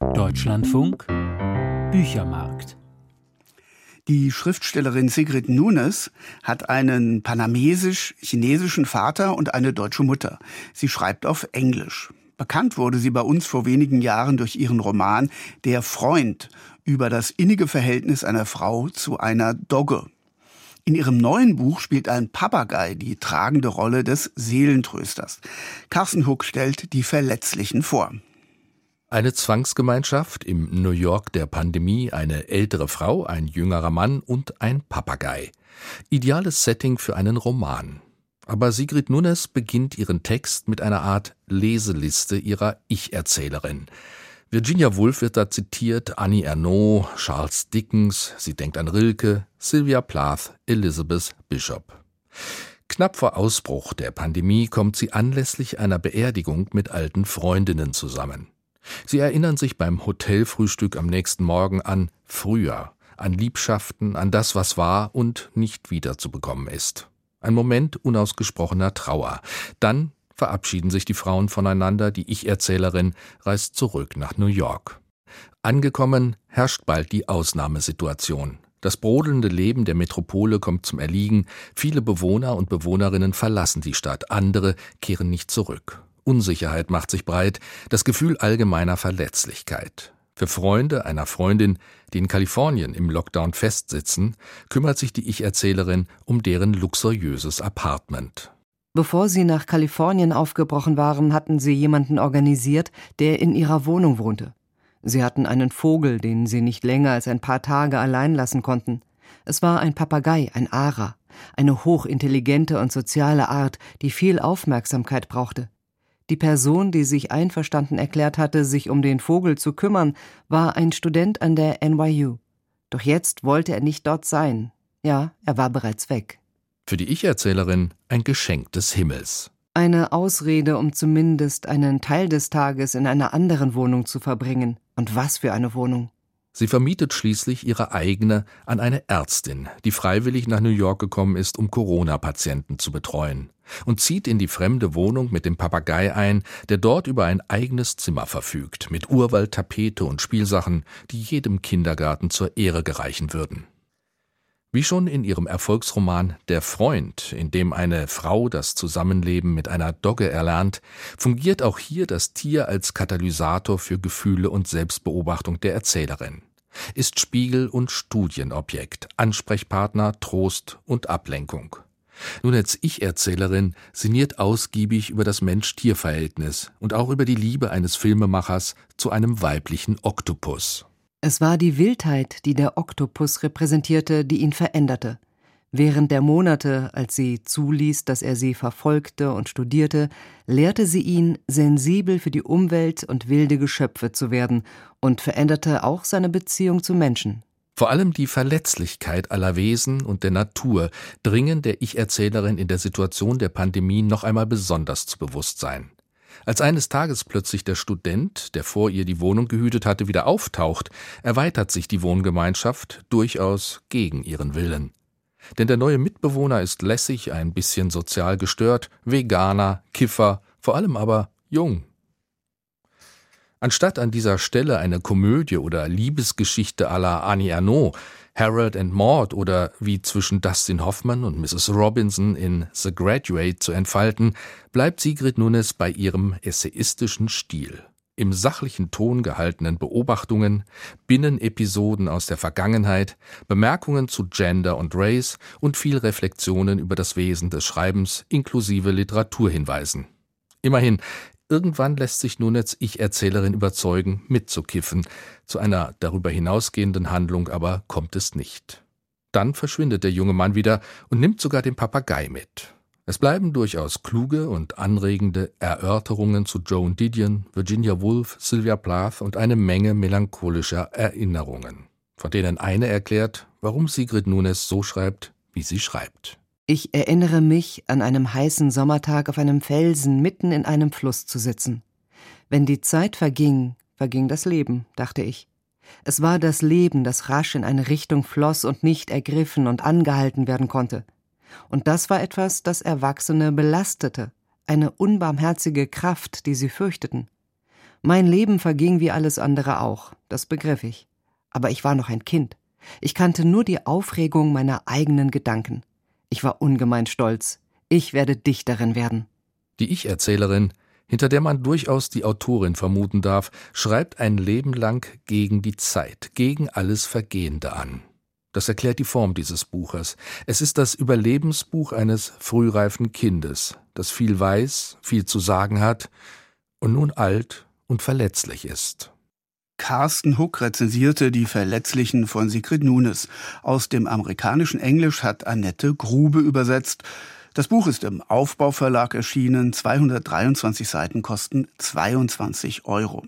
Deutschlandfunk Büchermarkt die Schriftstellerin Sigrid Nunes hat einen panamesisch-chinesischen Vater und eine deutsche Mutter. Sie schreibt auf Englisch. Bekannt wurde sie bei uns vor wenigen Jahren durch ihren Roman Der Freund über das innige Verhältnis einer Frau zu einer Dogge. In ihrem neuen Buch spielt ein Papagei die tragende Rolle des Seelentrösters. Carsten Huck stellt die Verletzlichen vor. Eine Zwangsgemeinschaft im New York der Pandemie, eine ältere Frau, ein jüngerer Mann und ein Papagei. Ideales Setting für einen Roman. Aber Sigrid Nunes beginnt ihren Text mit einer Art Leseliste ihrer Ich-Erzählerin. Virginia Woolf wird da zitiert, Annie Ernaux, Charles Dickens, sie denkt an Rilke, Sylvia Plath, Elizabeth Bishop. Knapp vor Ausbruch der Pandemie kommt sie anlässlich einer Beerdigung mit alten Freundinnen zusammen. Sie erinnern sich beim Hotelfrühstück am nächsten Morgen an früher, an Liebschaften, an das, was war und nicht wiederzubekommen ist. Ein Moment unausgesprochener Trauer. Dann verabschieden sich die Frauen voneinander, die Ich-Erzählerin reist zurück nach New York. Angekommen herrscht bald die Ausnahmesituation. Das brodelnde Leben der Metropole kommt zum Erliegen, viele Bewohner und Bewohnerinnen verlassen die Stadt, andere kehren nicht zurück. Unsicherheit macht sich breit, das Gefühl allgemeiner Verletzlichkeit. Für Freunde einer Freundin, die in Kalifornien im Lockdown festsitzen, kümmert sich die Ich-Erzählerin um deren luxuriöses Apartment. Bevor sie nach Kalifornien aufgebrochen waren, hatten sie jemanden organisiert, der in ihrer Wohnung wohnte. Sie hatten einen Vogel, den sie nicht länger als ein paar Tage allein lassen konnten. Es war ein Papagei, ein Ara, eine hochintelligente und soziale Art, die viel Aufmerksamkeit brauchte. Die Person, die sich einverstanden erklärt hatte, sich um den Vogel zu kümmern, war ein Student an der NYU. Doch jetzt wollte er nicht dort sein. Ja, er war bereits weg. Für die Ich-Erzählerin ein Geschenk des Himmels. Eine Ausrede, um zumindest einen Teil des Tages in einer anderen Wohnung zu verbringen. Und was für eine Wohnung. Sie vermietet schließlich ihre eigene an eine Ärztin, die freiwillig nach New York gekommen ist, um Corona-Patienten zu betreuen, und zieht in die fremde Wohnung mit dem Papagei ein, der dort über ein eigenes Zimmer verfügt, mit Urwald, Tapete und Spielsachen, die jedem Kindergarten zur Ehre gereichen würden. Wie schon in ihrem Erfolgsroman Der Freund, in dem eine Frau das Zusammenleben mit einer Dogge erlernt, fungiert auch hier das Tier als Katalysator für Gefühle und Selbstbeobachtung der Erzählerin, ist Spiegel und Studienobjekt, Ansprechpartner, Trost und Ablenkung. Nun als Ich-Erzählerin sinniert ausgiebig über das Mensch-Tier-Verhältnis und auch über die Liebe eines Filmemachers zu einem weiblichen Oktopus. Es war die Wildheit, die der Oktopus repräsentierte, die ihn veränderte. Während der Monate, als sie zuließ, dass er sie verfolgte und studierte, lehrte sie ihn, sensibel für die Umwelt und wilde Geschöpfe zu werden und veränderte auch seine Beziehung zu Menschen. Vor allem die Verletzlichkeit aller Wesen und der Natur dringen der Ich-Erzählerin in der Situation der Pandemie noch einmal besonders zu Bewusstsein. Als eines Tages plötzlich der Student, der vor ihr die Wohnung gehütet hatte, wieder auftaucht, erweitert sich die Wohngemeinschaft durchaus gegen ihren Willen. Denn der neue Mitbewohner ist lässig, ein bisschen sozial gestört, Veganer, Kiffer, vor allem aber jung. Anstatt an dieser Stelle eine Komödie oder Liebesgeschichte à la Annie Ernaux Harold and Maud oder wie zwischen Dustin Hoffman und Mrs. Robinson in The Graduate zu entfalten, bleibt Sigrid Nunes bei ihrem essayistischen Stil. Im sachlichen Ton gehaltenen Beobachtungen, Binnenepisoden aus der Vergangenheit, Bemerkungen zu Gender und Race und viel Reflexionen über das Wesen des Schreibens inklusive Literaturhinweisen. Immerhin, Irgendwann lässt sich nun als Ich-Erzählerin überzeugen, mitzukiffen. Zu einer darüber hinausgehenden Handlung aber kommt es nicht. Dann verschwindet der junge Mann wieder und nimmt sogar den Papagei mit. Es bleiben durchaus kluge und anregende Erörterungen zu Joan Didion, Virginia Woolf, Sylvia Plath und eine Menge melancholischer Erinnerungen, von denen eine erklärt, warum Sigrid Nunes so schreibt, wie sie schreibt. Ich erinnere mich, an einem heißen Sommertag auf einem Felsen mitten in einem Fluss zu sitzen. Wenn die Zeit verging, verging das Leben, dachte ich. Es war das Leben, das rasch in eine Richtung floss und nicht ergriffen und angehalten werden konnte. Und das war etwas, das Erwachsene belastete, eine unbarmherzige Kraft, die sie fürchteten. Mein Leben verging wie alles andere auch, das begriff ich. Aber ich war noch ein Kind. Ich kannte nur die Aufregung meiner eigenen Gedanken. Ich war ungemein stolz. Ich werde Dichterin werden. Die Ich-Erzählerin, hinter der man durchaus die Autorin vermuten darf, schreibt ein Leben lang gegen die Zeit, gegen alles Vergehende an. Das erklärt die Form dieses Buches. Es ist das Überlebensbuch eines frühreifen Kindes, das viel weiß, viel zu sagen hat und nun alt und verletzlich ist. Carsten Huck rezensierte die Verletzlichen von Sigrid Nunes. Aus dem amerikanischen Englisch hat Annette Grube übersetzt. Das Buch ist im Aufbauverlag erschienen. 223 Seiten kosten 22 Euro.